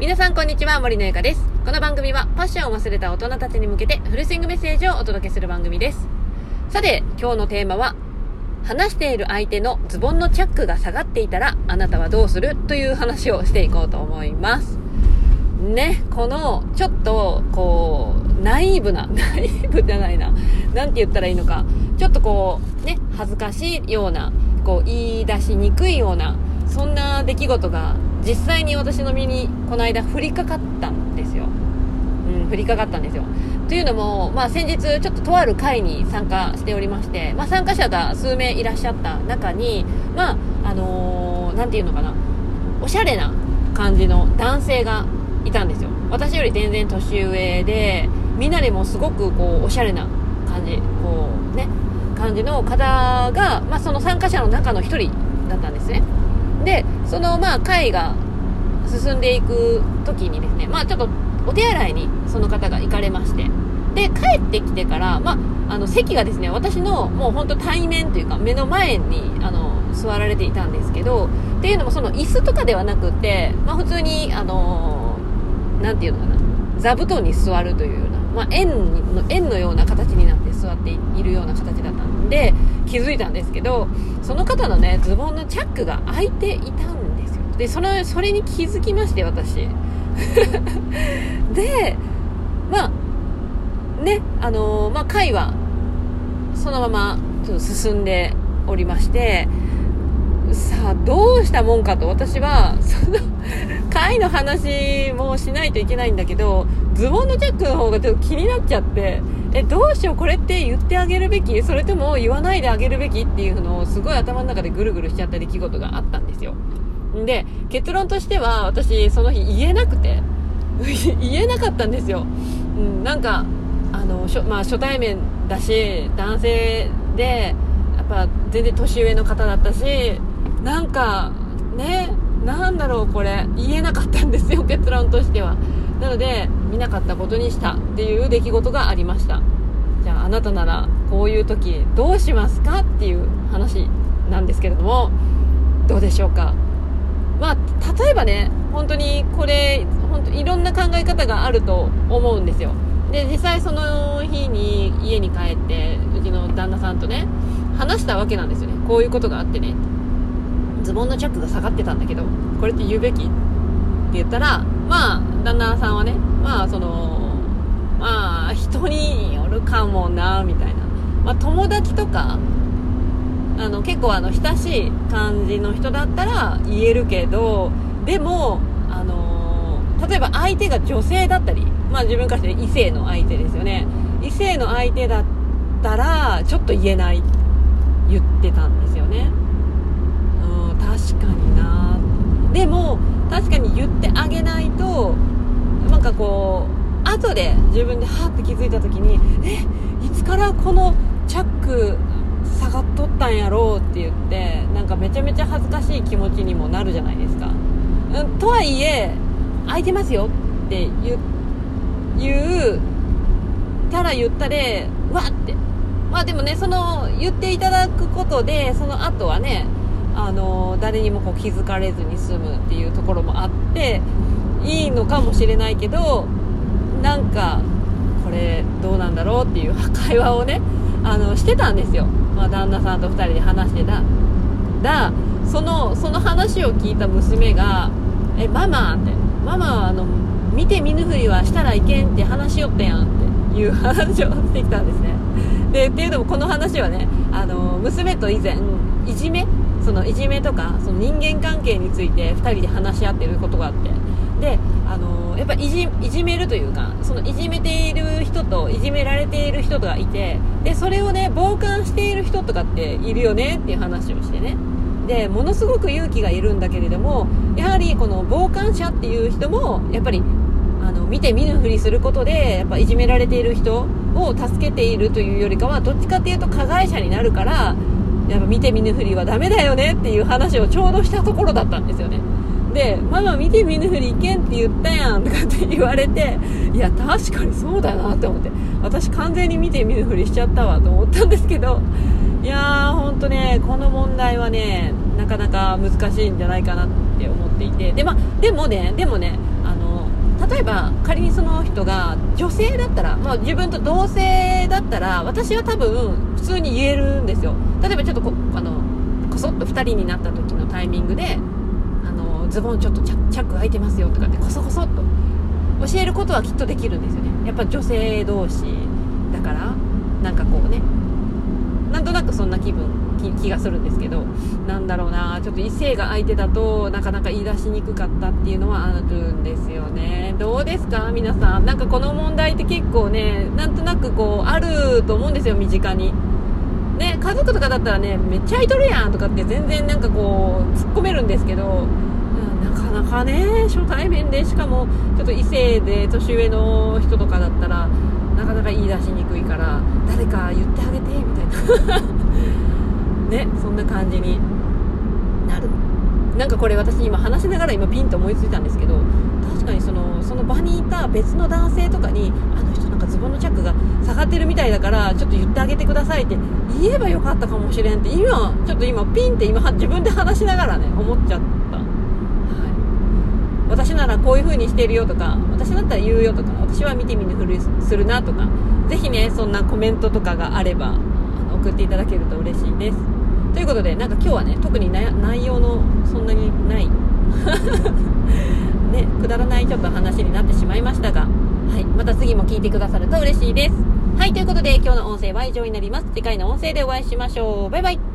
皆さんこんにちは、森のゆかです。この番組はパッションを忘れた大人たちに向けてフルスイングメッセージをお届けする番組です。さて、今日のテーマは、話している相手のズボンのチャックが下がっていたらあなたはどうする？という話をしていこうと思います。ね、このちょっとこう、ナイーブな、ナイーブじゃないな、なんて言ったらいいのか、ちょっとこう、ね、恥ずかしいような、こう、言い出しにくいような、そんな出来事が実際に私の身にこの間降りかかったんですよ。うん、降りかかったんですよ。というのも、まあ先日ちょっととある会に参加しておりまして、まあ参加者が数名いらっしゃった中に、まあ、あのー、ていうのかな、おしゃれな感じの男性がいたんですよ。私より全然年上で、みんなでもすごくこう、おしゃれな感じ、こうね、感じの方が、まあその参加者の中の一人だったんですね。で、そのまあ会が進んでいく時にですね、まあちょっとお手洗いにその方が行かれまして、で、帰ってきてから、まあ、あの席がですね、私のもう本当対面というか目の前にあの座られていたんですけど、っていうのもその椅子とかではなくて、まあ普通に、あのなんていうのかな、座布団に座るというような、まあ円の、円のような形になって座っているような形だったんで、気づいたんですけど、その方のね、ズボンのチャックが開いていたんですよ。で、その、それに気づきまして、私。で、まあ、ね、あのー、まあ、会は、そのまま、ちょっと進んでおりまして、さあ、どうしたもんかと、私は、その、会の話もしないといけないんだけど、ズボンのチャックの方がちょっと気になっちゃって、え、どうしよう、これって言ってあげるべき？それとも言わないであげるべきっていうのをすごい頭の中でぐるぐるしちゃった出来事があったんですよ。で、結論としては、私、その日言えなくて、言えなかったんですよ。うん、なんか、あの、しょまあ、初対面だし、男性で、やっぱ全然年上の方だったし、なんか、ね、なんだろう、これ、言えなかったんですよ、結論としては。なので、見なかったことにしたっていう出来事がありました。じゃあ、あなたなら、こういう時、どうしますかっていう話なんですけれども、どうでしょうか。まあ、例えばね、本当にこれ、本当いろんな考え方があると思うんですよ。で、実際その日に家に帰って、うちの旦那さんとね、話したわけなんですよね。こういうことがあってね。ズボンのチャックが下がってたんだけど、これって言うべきって言ったら、まあ、旦那さんはね、まあ、その、まあ、人によるかもな、みたいな。まあ、友達とか、あの、結構あの、親しい感じの人だったら言えるけど、でも、あの例えば相手が女性だったり、まあ自分からして異性の相手ですよね。異性の相手だったら、ちょっと言えない、言ってたんですよね。うん、確かになでも、確かに言ってあげないと、なんかこう、後で自分でハーって気づいた時に、え、いつからこのチャック下がっとったんやろうって言って、なんかめちゃめちゃ恥ずかしい気持ちにもなるじゃないですか。うん、とはいえ、空いてますよって言う、言、たら言ったで、わって。まあでもね、その、言っていただくことで、その後はね、あの、誰にもこう気づかれずに済むっていうところもあって、いいのかもしれないけど、なんか、これどうなんだろうっていう会話をね、あの、してたんですよ。まあ旦那さんと二人で話してた。だ、その、その話を聞いた娘が、え、ママって、ママはあの、見て見ぬふりはしたらいけんって話しよったやんっていう話をしてきたんですね。で、っていうのもこの話はね、あの、娘と以前、いじめ？そのいじめとか、その人間関係について二人で話し合ってることがあって。で、あの、やっぱいじ、いじめるというか、そのいじめている人といじめられている人がいて、で、それをね、傍観している人とかっているよねっていう話をしてね。で、ものすごく勇気がいるんだけれども、やはりこの傍観者っていう人も、やっぱり、あの、見て見ぬふりすることで、やっぱいじめられている人を助けているというよりかは、どっちかっていうと加害者になるから、やっぱ見て見ぬふりはダメだよねっていう話をちょうどしたところだったんですよね。で、ママ見て見ぬふりいけんって言ったやんとかって言われて、いや、確かにそうだなって思って、私完全に見て見ぬふりしちゃったわと思ったんですけど、いやー、ほんとね、この問題はね、なかなか難しいんじゃないかなって思っていて、で、ま、でもね、でもね、例えば仮にその人が女性だったら、まあ、自分と同性だったら私は多分普通に言えるんですよ。例えばちょっとこあのこそっと2人になった時のタイミングであのズボンちょっとチャック開いてますよとかってこそこそっと教えることはきっとできるんですよね。やっぱ女性同士だからなんかこうね。なんとなくそんな気分気がするんですけどなんだろうなちょっと異性が相手だとなかなか言い出しにくかったっていうのはあるんですよね。どうですか？皆さん。なんかこの問題って結構ねなんとなくこうあると思うんですよ身近に。ね家族とかだったらねめっちゃ空いとるやんとかって全然なんかこう突っ込めるんですけど、なかなかね初対面でしかもちょっと異性で年上の人とかだったらなかなか言い出しにくいから誰か言ってあげてみたいな。ねそんな感じになる。なんかこれ私今話しながら今ピンと思いついたんですけど確かにそのその場にいた別の男性とかにあの人なんかズボンのチャックが下がってるみたいだからちょっと言ってあげてくださいって言えばよかったかもしれんって今ちょっと今ピンって今自分で話しながらね思っちゃった。はい。私ならこういう風にしてるよとか私だったら言うよとか私は見て見ぬふりするなとかぜひねそんなコメントとかがあれば送っていただけると嬉しいです。ということでなんか今日はね特に内容のそんなにない。ねくだらないちょっと話になってしまいましたがはいまた次も聞いてくださると嬉しいです。はいということで今日の音声は以上になります。次回の音声でお会いしましょう。バイバイ。